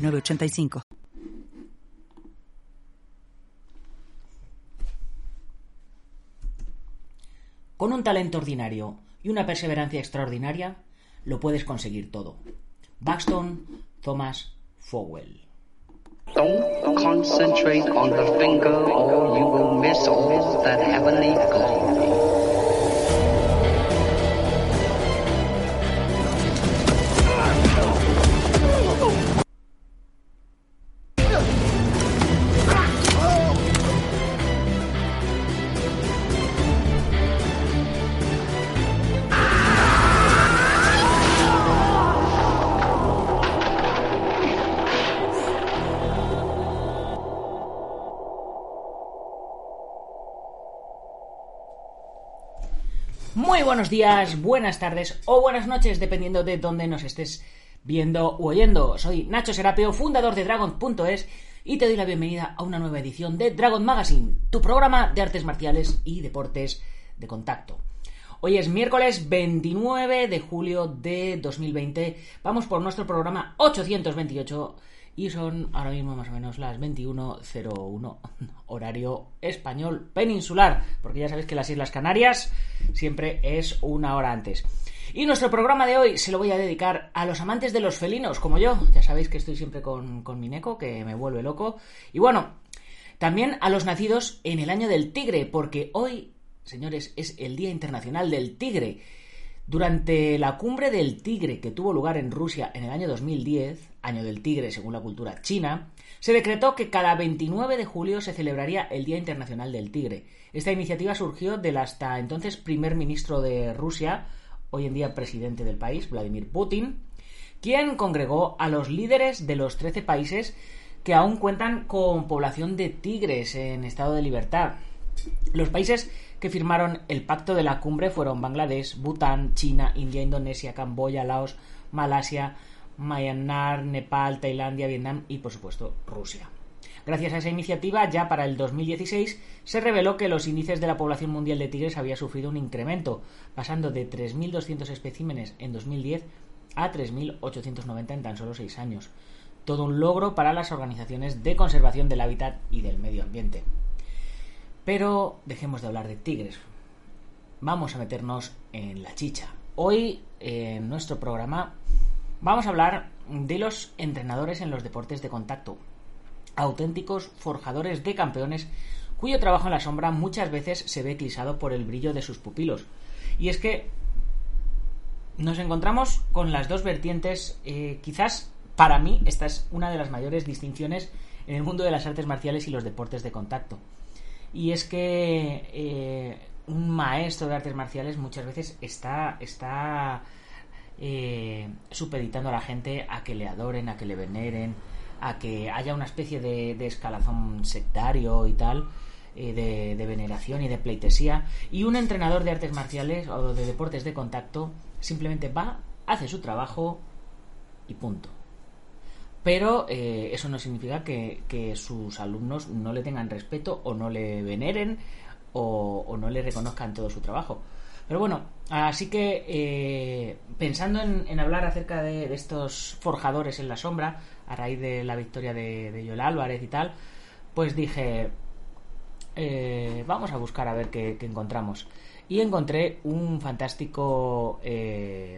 985. Con un talento ordinario y una perseverancia extraordinaria, lo puedes conseguir todo. Buxton Thomas Fowell. Don't concentrate on the finger or you will miss all that heavenly glory. Buenos días, buenas tardes o buenas noches, dependiendo de dónde nos estés viendo o oyendo. Soy Nacho Serapio, fundador de Dragon.es y te doy la bienvenida a una nueva edición de Dragon Magazine, tu programa de artes marciales y deportes de contacto. Hoy es miércoles 29 de julio de 2020. Vamos por nuestro programa 828 y son ahora mismo más o menos las 21.01 horario español peninsular, porque ya sabéis que las Islas Canarias siempre es una hora antes. Y nuestro programa de hoy se lo voy a dedicar a los amantes de los felinos, como yo. Ya sabéis que estoy siempre con, con mi neco, que me vuelve loco. Y bueno, también a los nacidos en el año del tigre, porque hoy, señores, es el Día Internacional del Tigre. Durante la cumbre del tigre que tuvo lugar en Rusia en el año 2010, año del tigre según la cultura china, se decretó que cada 29 de julio se celebraría el Día Internacional del Tigre. Esta iniciativa surgió del hasta entonces primer ministro de Rusia, hoy en día presidente del país, Vladimir Putin, quien congregó a los líderes de los 13 países que aún cuentan con población de tigres en estado de libertad. Los países que firmaron el pacto de la cumbre fueron Bangladesh, Bután, China, India, Indonesia, Camboya, Laos, Malasia, Myanmar, Nepal, Tailandia, Vietnam y por supuesto Rusia. Gracias a esa iniciativa, ya para el 2016 se reveló que los índices de la población mundial de tigres había sufrido un incremento, pasando de 3.200 especímenes en 2010 a 3.890 en tan solo seis años. Todo un logro para las organizaciones de conservación del hábitat y del medio ambiente. Pero dejemos de hablar de tigres. Vamos a meternos en la chicha. Hoy, en nuestro programa, vamos a hablar de los entrenadores en los deportes de contacto. Auténticos forjadores de campeones cuyo trabajo en la sombra muchas veces se ve eclipsado por el brillo de sus pupilos. Y es que nos encontramos con las dos vertientes, eh, quizás para mí esta es una de las mayores distinciones en el mundo de las artes marciales y los deportes de contacto y es que eh, un maestro de artes marciales muchas veces está, está eh, supeditando a la gente a que le adoren, a que le veneren, a que haya una especie de, escalazón sectario y tal, eh, de, veneración y de pleitesía. Y un entrenador de artes marciales o de deportes de contacto simplemente va, hace su trabajo y punto pero eh, eso no significa que, sus alumnos no le tengan respeto o no le veneren o, no le reconozcan todo su trabajo. Pero bueno, así que eh, pensando en, hablar acerca de, estos forjadores en la sombra, a raíz de la victoria de, de Joel Álvarez y tal, pues dije, eh, vamos a buscar a ver qué, encontramos. Y encontré un fantástico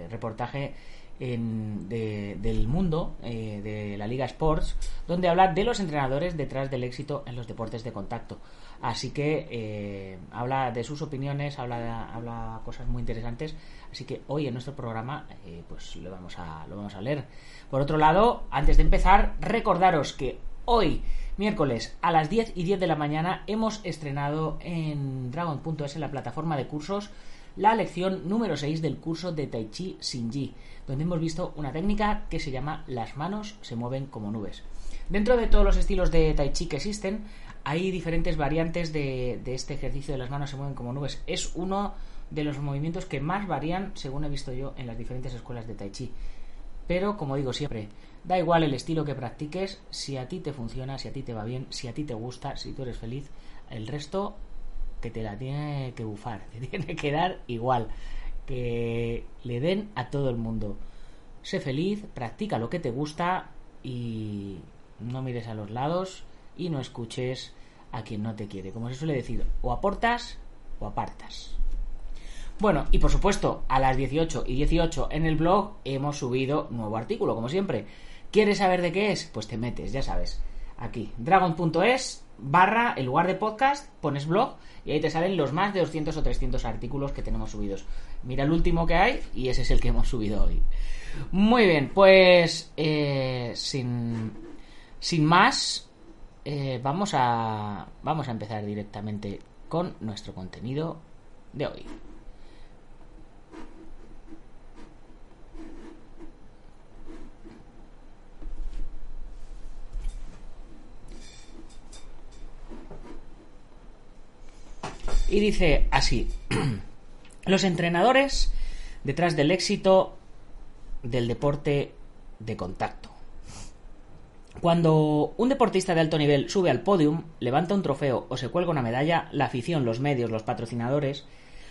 reportaje del mundo eh, de la Liga Sports, donde habla de los entrenadores detrás del éxito en los deportes de contacto. Así que eh, habla de sus opiniones, habla, habla cosas muy interesantes. Así que hoy en nuestro programa eh, pues lo vamos, a, lo vamos a leer. Por otro lado, antes de empezar, recordaros que hoy, miércoles a las 10 y 10 de la mañana, hemos estrenado en Dragon.es, en la plataforma de cursos, la lección número 6 del curso de Tai Chi Shinji, donde hemos visto una técnica que se llama las manos se mueven como nubes. Dentro de todos los estilos de Tai Chi que existen, hay diferentes variantes de, este ejercicio de las manos se mueven como nubes. Es uno de los movimientos que más varían, según he visto yo, en las diferentes escuelas de Tai Chi. Pero, como digo siempre, da igual el estilo que practiques, si a ti te funciona, si a ti te va bien, si a ti te gusta, si tú eres feliz, el resto que te la tiene que bufar, te tiene que dar igual, que le den a todo el mundo. Sé feliz, practica lo que te gusta y no mires a los lados y no escuches a quien no te quiere. Como se suele decir, o aportas o apartas. Bueno, y por supuesto, a las 18 y 18 en el blog hemos subido nuevo artículo, como siempre. ¿Quieres saber de qué es? Pues te metes, ya sabes. Aquí, dragon.es barra, en lugar de podcast, pones blog y ahí te salen los más de 200 o 300 artículos que tenemos subidos. Mira el último que hay y ese es el que hemos subido hoy. Muy bien, pues eh, sin, sin más, eh, vamos, a, vamos a empezar directamente con nuestro contenido de hoy. Y dice así, los entrenadores detrás del éxito del deporte de contacto. Cuando un deportista de alto nivel sube al podium, levanta un trofeo o se cuelga una medalla, la afición, los medios, los patrocinadores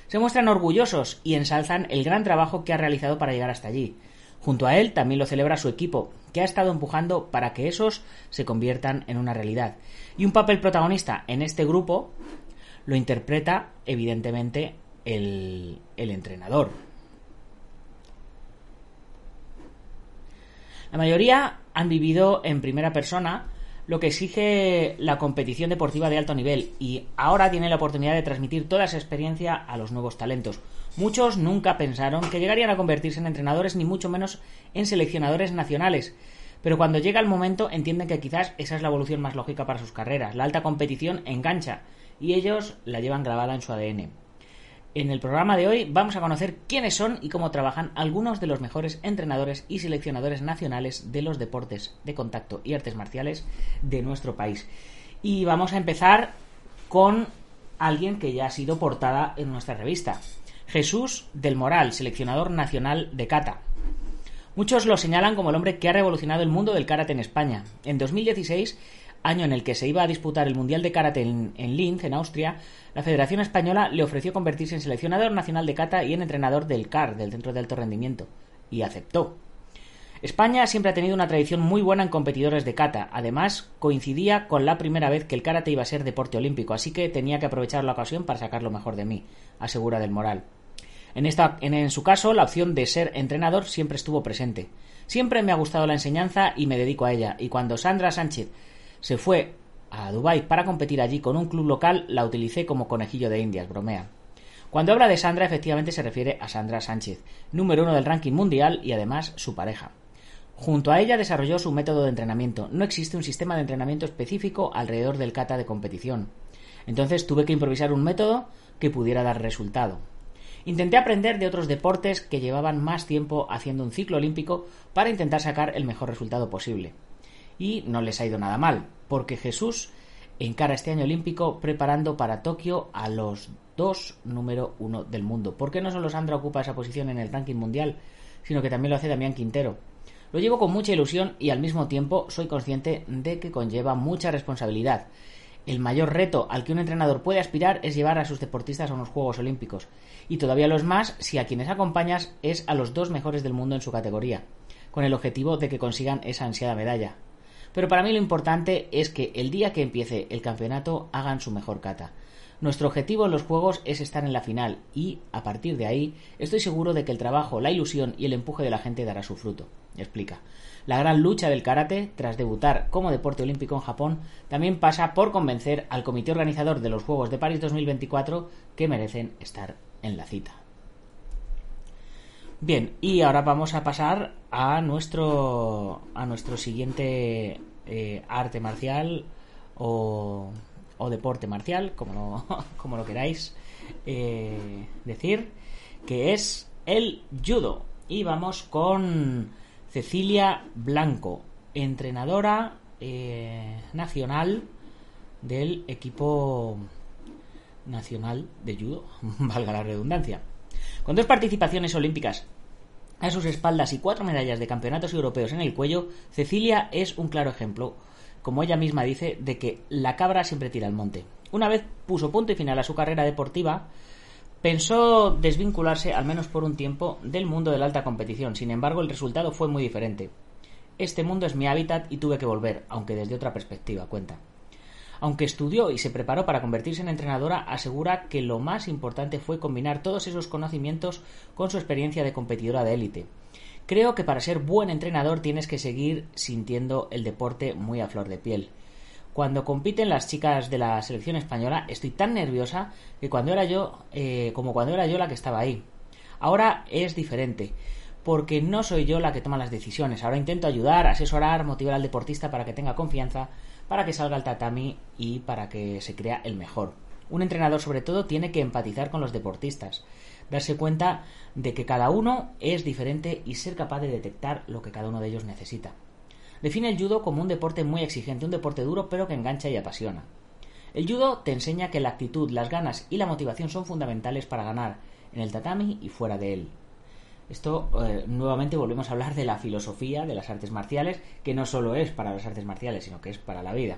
se muestran orgullosos y ensalzan el gran trabajo que ha realizado para llegar hasta allí. Junto a él también lo celebra su equipo, que ha estado empujando para que esos se conviertan en una realidad. Y un papel protagonista en este grupo lo interpreta, evidentemente, el, el entrenador. La mayoría han vivido en primera persona lo que exige la competición deportiva de alto nivel y ahora tienen la oportunidad de transmitir toda esa experiencia a los nuevos talentos. Muchos nunca pensaron que llegarían a convertirse en entrenadores ni mucho menos en seleccionadores nacionales, pero cuando llega el momento entienden que quizás esa es la evolución más lógica para sus carreras. La alta competición engancha y ellos la llevan grabada en su ADN. En el programa de hoy vamos a conocer quiénes son y cómo trabajan algunos de los mejores entrenadores y seleccionadores nacionales de los deportes de contacto y artes marciales de nuestro país. Y vamos a empezar con alguien que ya ha sido portada en nuestra revista. Jesús del Moral, seleccionador nacional de kata. Muchos lo señalan como el hombre que ha revolucionado el mundo del karate en España. En 2016 año en el que se iba a disputar el Mundial de Karate en, Linz, en Austria, la Federación Española le ofreció convertirse en seleccionador nacional de kata y en entrenador del CAR, del Centro de Alto Rendimiento, y aceptó. España siempre ha tenido una tradición muy buena en competidores de kata. Además, coincidía con la primera vez que el karate iba a ser deporte olímpico, así que tenía que aprovechar la ocasión para sacar lo mejor de mí, asegura del Moral. En, esta, en su caso, la opción de ser entrenador siempre estuvo presente. Siempre me ha gustado la enseñanza y me dedico a ella, y cuando Sandra Sánchez se fue a Dubái para competir allí con un club local, la utilicé como conejillo de indias, bromea. Cuando habla de Sandra, efectivamente se refiere a Sandra Sánchez, número uno del ranking mundial y además su pareja. Junto a ella desarrolló su método de entrenamiento. No existe un sistema de entrenamiento específico alrededor del kata de competición. Entonces tuve que improvisar un método que pudiera dar resultado. Intenté aprender de otros deportes que llevaban más tiempo haciendo un ciclo olímpico para intentar sacar el mejor resultado posible y no les ha ido nada mal, porque Jesús encara este año olímpico preparando para Tokio a los dos número uno del mundo. ¿Por qué no solo Sandra ocupa esa posición en el ranking mundial, sino que también lo hace Damián Quintero? Lo llevo con mucha ilusión y al mismo tiempo soy consciente de que conlleva mucha responsabilidad. El mayor reto al que un entrenador puede aspirar es llevar a sus deportistas a unos Juegos Olímpicos, y todavía lo es más si a quienes acompañas es a los dos mejores del mundo en su categoría, con el objetivo de que consigan esa ansiada medalla. Pero para mí lo importante es que el día que empiece el campeonato hagan su mejor cata. Nuestro objetivo en los juegos es estar en la final y, a partir de ahí, estoy seguro de que el trabajo, la ilusión y el empuje de la gente dará su fruto. Explica. La gran lucha del karate, tras debutar como deporte olímpico en Japón, también pasa por convencer al comité organizador de los Juegos de París 2024 que merecen estar en la cita. Bien, y ahora vamos a pasar a nuestro, a nuestro siguiente eh, arte marcial o, o, deporte marcial, como lo, como lo queráis eh, decir. que es el judo. Y vamos con Cecilia Blanco, entrenadora eh, nacional del equipo nacional de judo, valga la redundancia. Con dos participaciones olímpicas a sus espaldas y cuatro medallas de campeonatos europeos en el cuello, Cecilia es un claro ejemplo, como ella misma dice, de que la cabra siempre tira al monte. Una vez puso punto y final a su carrera deportiva, pensó desvincularse, al menos por un tiempo, del mundo de la alta competición. Sin embargo, el resultado fue muy diferente. Este mundo es mi hábitat y tuve que volver, aunque desde otra perspectiva, cuenta. Aunque estudió y se preparó para convertirse en entrenadora, asegura que lo más importante fue combinar todos esos conocimientos con su experiencia de competidora de élite. Creo que para ser buen entrenador tienes que seguir sintiendo el deporte muy a flor de piel. Cuando compiten las chicas de la selección española, estoy tan nerviosa que cuando era yo, eh, como cuando era yo la que estaba ahí. Ahora es diferente, porque no soy yo la que toma las decisiones. Ahora intento ayudar, asesorar, motivar al deportista para que tenga confianza, para que salga al tatami y para que se crea el mejor. Un entrenador sobre todo tiene que empatizar con los deportistas, darse cuenta de que cada uno es diferente y ser capaz de detectar lo que cada uno de ellos necesita. Define el judo como un deporte muy exigente, un deporte duro pero que engancha y apasiona. El judo te enseña que la actitud, las ganas y la motivación son fundamentales para ganar en el tatami y fuera de él. Esto eh, nuevamente volvemos a hablar de la filosofía de las artes marciales, que no solo es para las artes marciales, sino que es para la vida.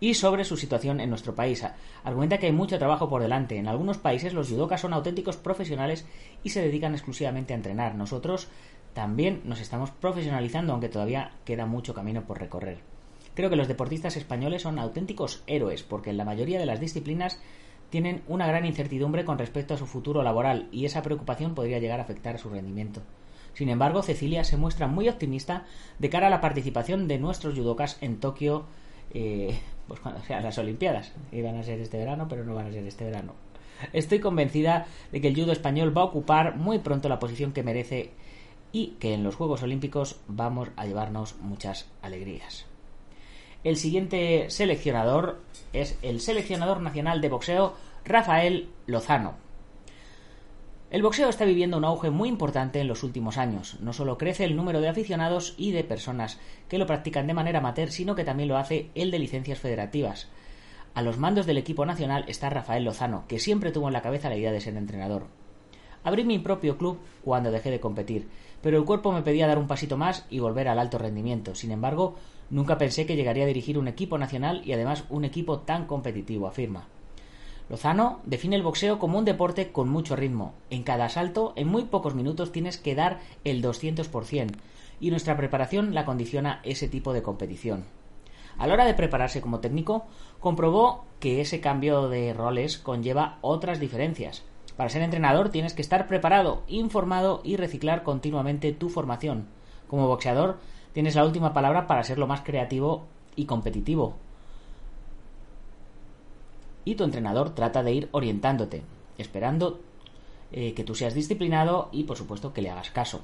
Y sobre su situación en nuestro país. Argumenta que hay mucho trabajo por delante. En algunos países los judokas son auténticos profesionales y se dedican exclusivamente a entrenar. Nosotros también nos estamos profesionalizando, aunque todavía queda mucho camino por recorrer. Creo que los deportistas españoles son auténticos héroes, porque en la mayoría de las disciplinas tienen una gran incertidumbre con respecto a su futuro laboral y esa preocupación podría llegar a afectar a su rendimiento. Sin embargo, Cecilia se muestra muy optimista de cara a la participación de nuestros judokas en Tokio, eh, pues cuando sean las Olimpiadas. Iban a ser este verano, pero no van a ser este verano. Estoy convencida de que el judo español va a ocupar muy pronto la posición que merece y que en los Juegos Olímpicos vamos a llevarnos muchas alegrías. El siguiente seleccionador es el seleccionador nacional de boxeo Rafael Lozano. El boxeo está viviendo un auge muy importante en los últimos años. No solo crece el número de aficionados y de personas que lo practican de manera amateur, sino que también lo hace el de licencias federativas. A los mandos del equipo nacional está Rafael Lozano, que siempre tuvo en la cabeza la idea de ser entrenador. Abrí mi propio club cuando dejé de competir, pero el cuerpo me pedía dar un pasito más y volver al alto rendimiento. Sin embargo, Nunca pensé que llegaría a dirigir un equipo nacional y además un equipo tan competitivo, afirma. Lozano define el boxeo como un deporte con mucho ritmo. En cada asalto, en muy pocos minutos, tienes que dar el 200%, y nuestra preparación la condiciona ese tipo de competición. A la hora de prepararse como técnico, comprobó que ese cambio de roles conlleva otras diferencias. Para ser entrenador tienes que estar preparado, informado y reciclar continuamente tu formación. Como boxeador tienes la última palabra para ser lo más creativo y competitivo. Y tu entrenador trata de ir orientándote, esperando eh, que tú seas disciplinado y por supuesto que le hagas caso.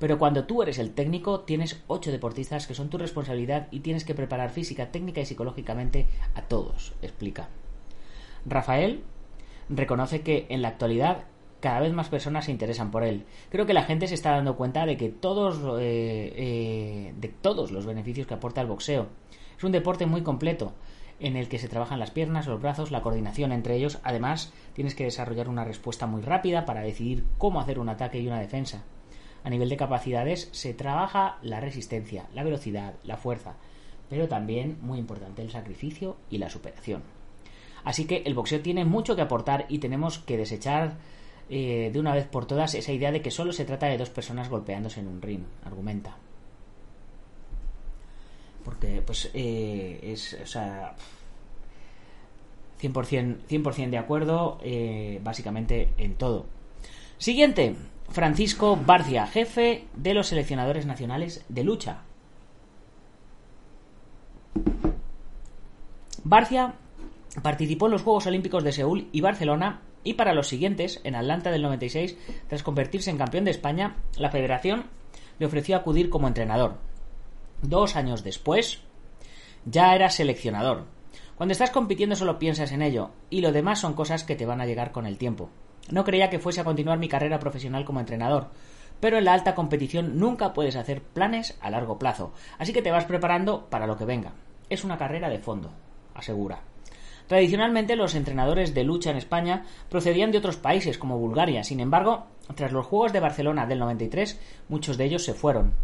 Pero cuando tú eres el técnico, tienes ocho deportistas que son tu responsabilidad y tienes que preparar física, técnica y psicológicamente a todos, explica. Rafael reconoce que en la actualidad cada vez más personas se interesan por él. Creo que la gente se está dando cuenta de que todos, eh, eh, de todos los beneficios que aporta el boxeo. Es un deporte muy completo en el que se trabajan las piernas, los brazos, la coordinación entre ellos. Además, tienes que desarrollar una respuesta muy rápida para decidir cómo hacer un ataque y una defensa. A nivel de capacidades se trabaja la resistencia, la velocidad, la fuerza, pero también, muy importante, el sacrificio y la superación. Así que el boxeo tiene mucho que aportar y tenemos que desechar eh, de una vez por todas esa idea de que solo se trata de dos personas golpeándose en un ring, argumenta. Porque, pues, eh, es, o sea, 100%, 100 de acuerdo, eh, básicamente en todo. Siguiente, Francisco Barcia, jefe de los seleccionadores nacionales de lucha. Barcia participó en los Juegos Olímpicos de Seúl y Barcelona y para los siguientes, en Atlanta del 96, tras convertirse en campeón de España, la federación le ofreció acudir como entrenador. Dos años después, ya era seleccionador. Cuando estás compitiendo solo piensas en ello, y lo demás son cosas que te van a llegar con el tiempo. No creía que fuese a continuar mi carrera profesional como entrenador, pero en la alta competición nunca puedes hacer planes a largo plazo, así que te vas preparando para lo que venga. Es una carrera de fondo, asegura. Tradicionalmente los entrenadores de lucha en España procedían de otros países como Bulgaria, sin embargo, tras los Juegos de Barcelona del 93, muchos de ellos se fueron.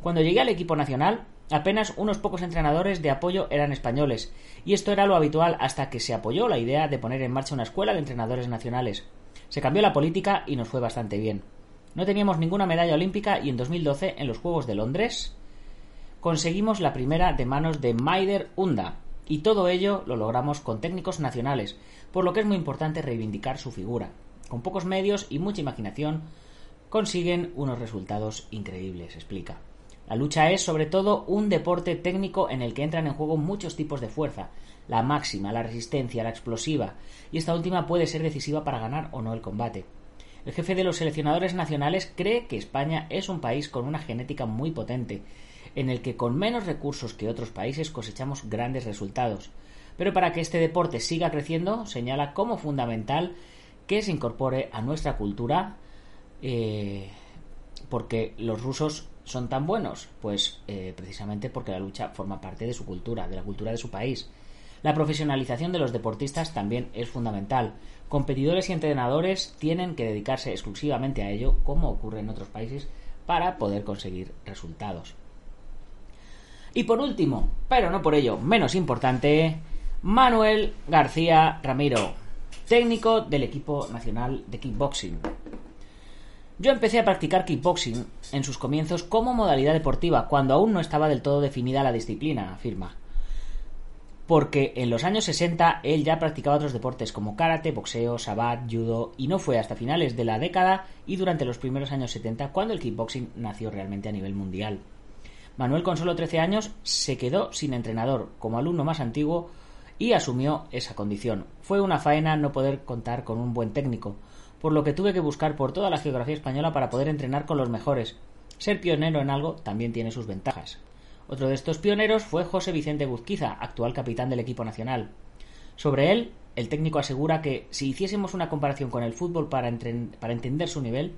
Cuando llegué al equipo nacional, apenas unos pocos entrenadores de apoyo eran españoles, y esto era lo habitual hasta que se apoyó la idea de poner en marcha una escuela de entrenadores nacionales. Se cambió la política y nos fue bastante bien. No teníamos ninguna medalla olímpica y en 2012, en los Juegos de Londres, conseguimos la primera de manos de Maider Unda, y todo ello lo logramos con técnicos nacionales, por lo que es muy importante reivindicar su figura. Con pocos medios y mucha imaginación consiguen unos resultados increíbles, explica. La lucha es sobre todo un deporte técnico en el que entran en juego muchos tipos de fuerza, la máxima, la resistencia, la explosiva, y esta última puede ser decisiva para ganar o no el combate. El jefe de los seleccionadores nacionales cree que España es un país con una genética muy potente, en el que con menos recursos que otros países cosechamos grandes resultados. Pero para que este deporte siga creciendo, señala como fundamental que se incorpore a nuestra cultura, eh, porque los rusos son tan buenos, pues eh, precisamente porque la lucha forma parte de su cultura, de la cultura de su país. La profesionalización de los deportistas también es fundamental. Competidores y entrenadores tienen que dedicarse exclusivamente a ello, como ocurre en otros países, para poder conseguir resultados. Y por último, pero no por ello menos importante, Manuel García Ramiro, técnico del equipo nacional de kickboxing. Yo empecé a practicar kickboxing en sus comienzos como modalidad deportiva, cuando aún no estaba del todo definida la disciplina, afirma porque en los años 60 él ya practicaba otros deportes como karate, boxeo, sabat, judo, y no fue hasta finales de la década y durante los primeros años 70 cuando el kickboxing nació realmente a nivel mundial. Manuel con solo 13 años se quedó sin entrenador como alumno más antiguo y asumió esa condición. Fue una faena no poder contar con un buen técnico, por lo que tuve que buscar por toda la geografía española para poder entrenar con los mejores. Ser pionero en algo también tiene sus ventajas. Otro de estos pioneros fue José Vicente Guzquiza, actual capitán del equipo nacional. Sobre él, el técnico asegura que si hiciésemos una comparación con el fútbol para entender su nivel,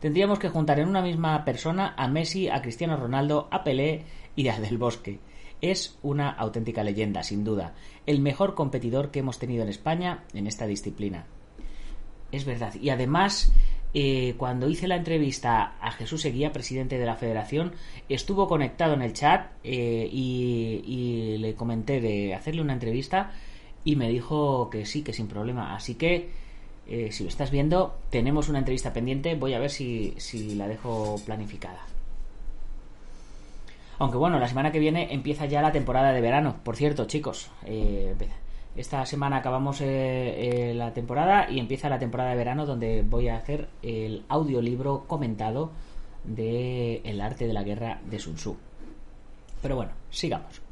tendríamos que juntar en una misma persona a Messi, a Cristiano Ronaldo, a Pelé y a Del Bosque. Es una auténtica leyenda, sin duda, el mejor competidor que hemos tenido en España en esta disciplina. Es verdad. Y además, eh, cuando hice la entrevista a Jesús Seguía, presidente de la federación, estuvo conectado en el chat eh, y, le comenté de hacerle una entrevista y me dijo que sí, que sin problema. Así que, eh, si lo estás viendo, tenemos una entrevista pendiente. Voy a ver si, si la dejo planificada. Aunque bueno, la semana que viene empieza ya la temporada de verano. Por cierto, chicos, eh, esta semana acabamos eh, la temporada y empieza la temporada de verano donde voy a hacer el audiolibro comentado de El arte de la guerra de Sun Tzu. Pero bueno, sigamos.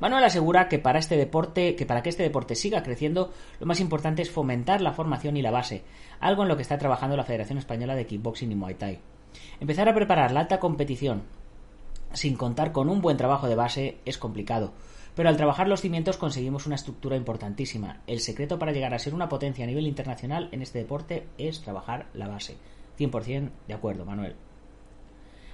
Manuel asegura que para este deporte, que para que este deporte siga creciendo, lo más importante es fomentar la formación y la base, algo en lo que está trabajando la Federación Española de Kickboxing y Muay Thai. Empezar a preparar la alta competición sin contar con un buen trabajo de base es complicado, pero al trabajar los cimientos conseguimos una estructura importantísima. El secreto para llegar a ser una potencia a nivel internacional en este deporte es trabajar la base. 100% de acuerdo, Manuel.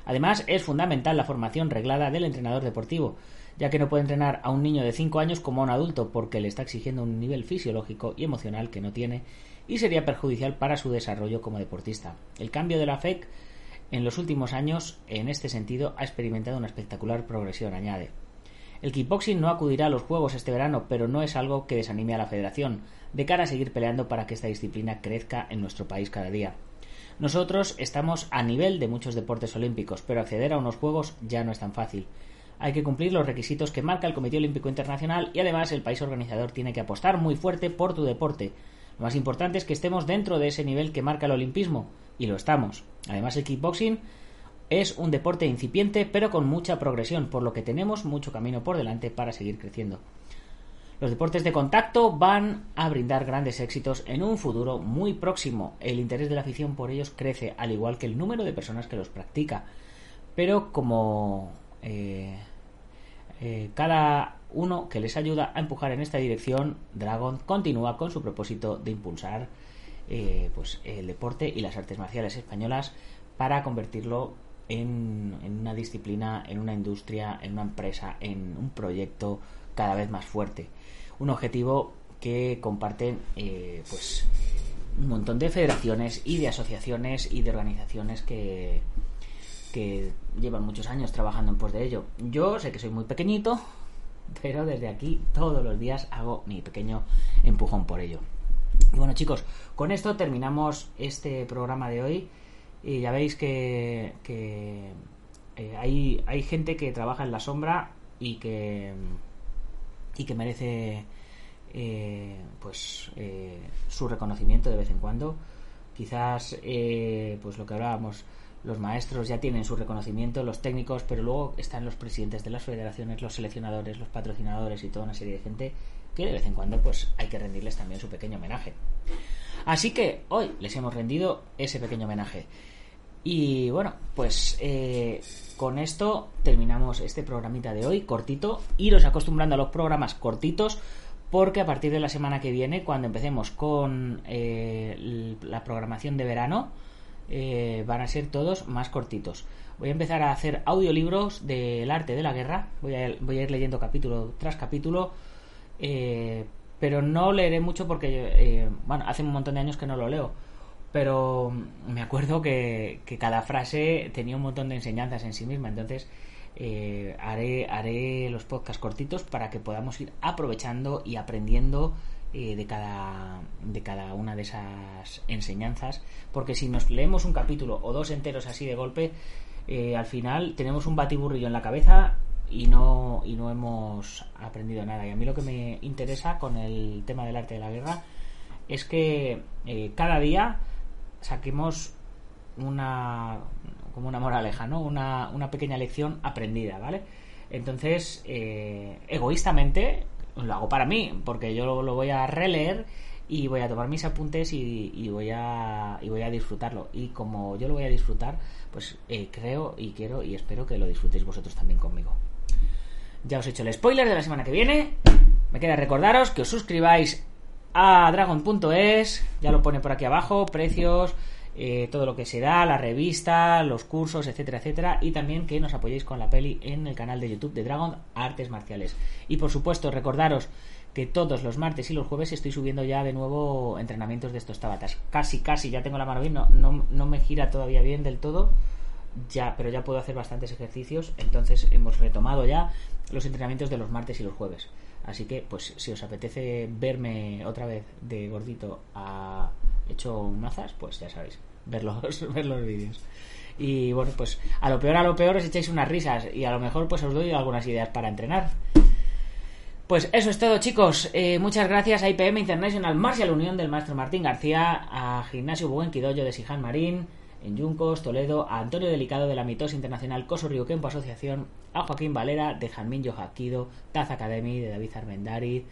Además, es fundamental la formación reglada del entrenador deportivo, ya que no puede entrenar a un niño de 5 años como a un adulto porque le está exigiendo un nivel fisiológico y emocional que no tiene y sería perjudicial para su desarrollo como deportista. El cambio de la FEC en los últimos años, en este sentido, ha experimentado una espectacular progresión, añade. El kickboxing no acudirá a los Juegos este verano, pero no es algo que desanime a la Federación, de cara a seguir peleando para que esta disciplina crezca en nuestro país cada día. Nosotros estamos a nivel de muchos deportes olímpicos, pero acceder a unos Juegos ya no es tan fácil. Hay que cumplir los requisitos que marca el Comité Olímpico Internacional y además el país organizador tiene que apostar muy fuerte por tu deporte. Lo más importante es que estemos dentro de ese nivel que marca el olimpismo, y lo estamos. Además el kickboxing es un deporte incipiente pero con mucha progresión, por lo que tenemos mucho camino por delante para seguir creciendo. Los deportes de contacto van a brindar grandes éxitos en un futuro muy próximo. El interés de la afición por ellos crece, al igual que el número de personas que los practica. Pero como eh, eh, cada uno que les ayuda a empujar en esta dirección, Dragon continúa con su propósito de impulsar eh, pues el deporte y las artes marciales españolas para convertirlo en, en, una disciplina, en una industria, en una empresa, en un proyecto cada vez más fuerte. Un objetivo que comparten eh, pues un montón de federaciones y de asociaciones y de organizaciones que, que llevan muchos años trabajando en pos de ello. Yo sé que soy muy pequeñito, pero desde aquí todos los días hago mi pequeño empujón por ello. Y bueno chicos, con esto terminamos este programa de hoy. Y ya veis que, eh, hay, hay gente que trabaja en la sombra y que, y que merece eh, pues eh, su reconocimiento de vez en cuando. Quizás eh, pues lo que hablábamos, los maestros ya tienen su reconocimiento, los técnicos, pero luego están los presidentes de las federaciones, los seleccionadores, los patrocinadores y toda una serie de gente que de vez en cuando pues hay que rendirles también su pequeño homenaje. Así que hoy les hemos rendido ese pequeño homenaje. Y bueno, pues eh, con esto terminamos este programita de hoy, cortito. Iros acostumbrando a los programas cortitos, porque a partir de la semana que viene, cuando empecemos con eh, la programación de verano, eh, van a ser todos más cortitos. Voy a empezar a hacer audiolibros del arte de la guerra. Voy a, voy a ir leyendo capítulo tras capítulo. Pero no leeré mucho porque, bueno, hace un montón de años que no lo leo. Pero me acuerdo que, cada frase tenía un montón de enseñanzas en sí misma. Entonces, eh, haré, haré los podcasts cortitos para que podamos ir aprovechando y aprendiendo eh, de, cada, de cada una de esas enseñanzas. Porque si nos leemos un capítulo o dos enteros así de golpe, eh, al final tenemos un batiburrillo en la cabeza y no, y no hemos aprendido nada. Y a mí lo que me interesa con el tema del arte de la guerra es que cada día saquemos una como una moraleja, ¿no? Una, una pequeña lección aprendida, ¿vale? Entonces, eh, egoístamente, lo hago para mí, porque yo lo, voy a releer y voy a tomar mis apuntes y, voy a, voy a disfrutarlo. Y como yo lo voy a disfrutar, pues eh, creo y quiero y espero que lo disfrutéis vosotros también conmigo. Ya os he hecho el spoiler de la semana que viene. Me queda recordaros que os suscribáis a dragon.es, ya lo pone por aquí abajo, precios, eh, todo lo que se da, la revista, los cursos, etcétera, etcétera, y también que nos apoyéis con la peli en el canal de YouTube de Dragon Artes Marciales. Y por supuesto, recordaros que todos los martes y los jueves estoy subiendo ya de nuevo entrenamientos de estos tabatas. Casi, casi, ya tengo la mano bien, no, no, no me gira todavía bien del todo, ya, pero ya puedo hacer bastantes ejercicios, entonces hemos retomado ya los entrenamientos de los martes y los jueves. Así que, pues, si os apetece verme otra vez de gordito a hecho mazas, pues ya sabéis, ver los, ver los vídeos. Y bueno, pues a lo peor, a lo peor os echáis unas risas y a lo mejor pues os doy algunas ideas para entrenar. Pues eso es todo, chicos. Eh, muchas gracias a IPM International Martial Unión del maestro Martín García, a Gimnasio Buen Quidoyo de Sijan Marín, en Yuncos, Toledo, a Antonio Delicado de la Mitos Internacional Coso Río Kempo Asociación, a Joaquín Valera de Janmin Yojaquido, Taz Academy de David Armendari,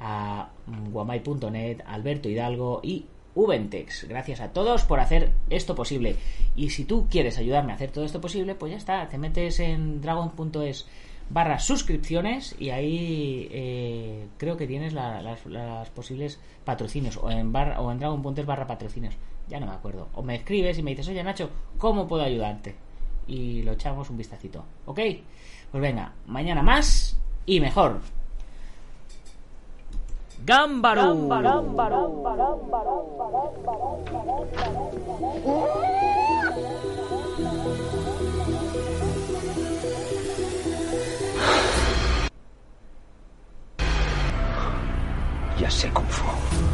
a guamay.net, Alberto Hidalgo y Ubentex. Gracias a todos por hacer esto posible. Y si tú quieres ayudarme a hacer todo esto posible, pues ya está, te metes en dragon.es barra suscripciones y ahí eh, creo que tienes la, las, posibles patrocinios o en, barra, o en dragon.es barra patrocinios. Ya no me acuerdo. O me escribes y me dices, oye Nacho, ¿cómo puedo ayudarte? Y lo echamos un vistacito. ¿Ok? Pues venga, mañana más y mejor. ¡Gámbaro! Ya sé Kung Fu.